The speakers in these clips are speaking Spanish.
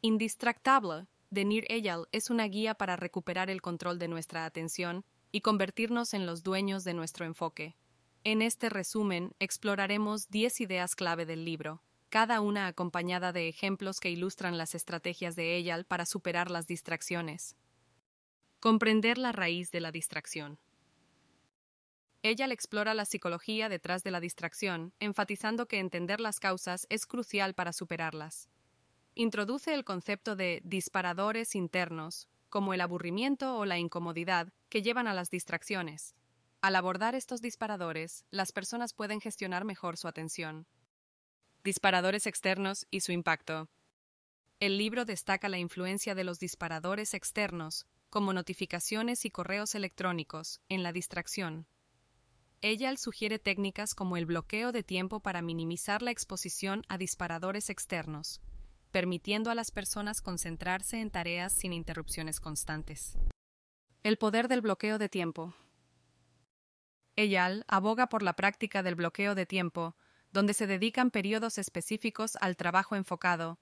Indistractable de Nir Eyal es una guía para recuperar el control de nuestra atención y convertirnos en los dueños de nuestro enfoque. En este resumen exploraremos 10 ideas clave del libro, cada una acompañada de ejemplos que ilustran las estrategias de Eyal para superar las distracciones. Comprender la raíz de la distracción. Ella explora la psicología detrás de la distracción, enfatizando que entender las causas es crucial para superarlas. Introduce el concepto de disparadores internos, como el aburrimiento o la incomodidad, que llevan a las distracciones. Al abordar estos disparadores, las personas pueden gestionar mejor su atención. Disparadores externos y su impacto. El libro destaca la influencia de los disparadores externos, como notificaciones y correos electrónicos, en la distracción. Ella sugiere técnicas como el bloqueo de tiempo para minimizar la exposición a disparadores externos, permitiendo a las personas concentrarse en tareas sin interrupciones constantes. El poder del bloqueo de tiempo. Eyal aboga por la práctica del bloqueo de tiempo, donde se dedican periodos específicos al trabajo enfocado.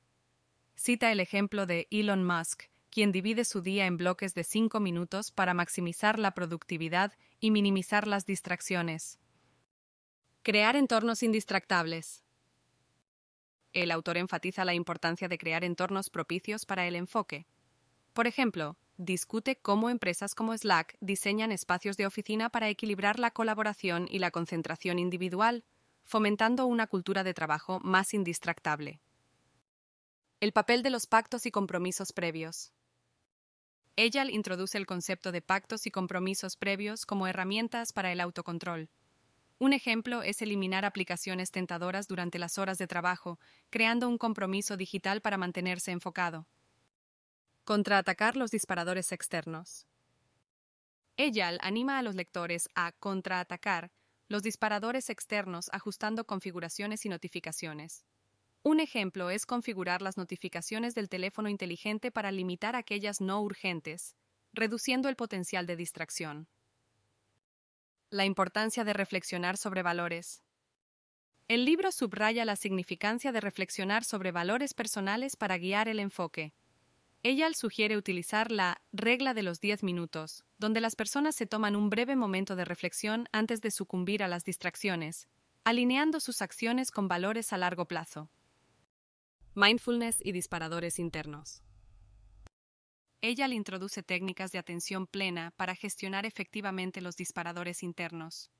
Cita el ejemplo de Elon Musk, quien divide su día en bloques de cinco minutos para maximizar la productividad y minimizar las distracciones. Crear entornos indistractables. El autor enfatiza la importancia de crear entornos propicios para el enfoque. Por ejemplo, discute cómo empresas como Slack diseñan espacios de oficina para equilibrar la colaboración y la concentración individual, fomentando una cultura de trabajo más indistractable. El papel de los pactos y compromisos previos. Ella introduce el concepto de pactos y compromisos previos como herramientas para el autocontrol. Un ejemplo es eliminar aplicaciones tentadoras durante las horas de trabajo, creando un compromiso digital para mantenerse enfocado. Contraatacar los disparadores externos. Ella anima a los lectores a contraatacar los disparadores externos ajustando configuraciones y notificaciones. Un ejemplo es configurar las notificaciones del teléfono inteligente para limitar aquellas no urgentes, reduciendo el potencial de distracción. La importancia de reflexionar sobre valores. El libro subraya la significancia de reflexionar sobre valores personales para guiar el enfoque. Ella sugiere utilizar la regla de los 10 minutos, donde las personas se toman un breve momento de reflexión antes de sucumbir a las distracciones, alineando sus acciones con valores a largo plazo. Mindfulness y disparadores internos. Ella le introduce técnicas de atención plena para gestionar efectivamente los disparadores internos.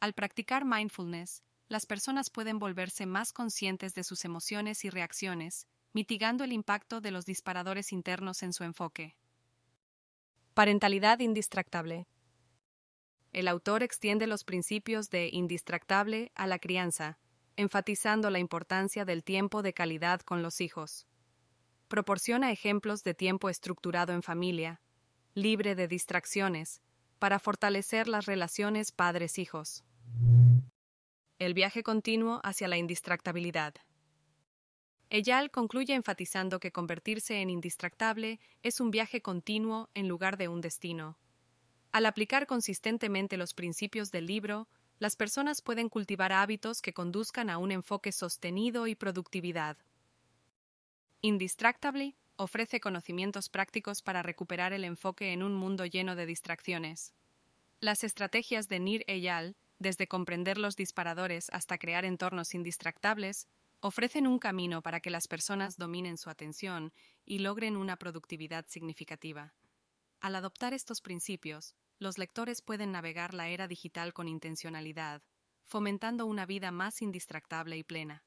Al practicar mindfulness, las personas pueden volverse más conscientes de sus emociones y reacciones, mitigando el impacto de los disparadores internos en su enfoque. Parentalidad indistractable. El autor extiende los principios de indistractable a la crianza, enfatizando la importancia del tiempo de calidad con los hijos. Proporciona ejemplos de tiempo estructurado en familia, libre de distracciones, para fortalecer las relaciones padres-hijos. El viaje continuo hacia la indistractabilidad. Eyal concluye enfatizando que convertirse en indistractable es un viaje continuo en lugar de un destino. Al aplicar consistentemente los principios del libro, las personas pueden cultivar hábitos que conduzcan a un enfoque sostenido y productividad. Indistractable ofrece conocimientos prácticos para recuperar el enfoque en un mundo lleno de distracciones. Las estrategias de Nir Eyal, desde comprender los disparadores hasta crear entornos indistractables, ofrecen un camino para que las personas dominen su atención y logren una productividad significativa. Al adoptar estos principios, los lectores pueden navegar la era digital con intencionalidad, fomentando una vida más indistractable y plena.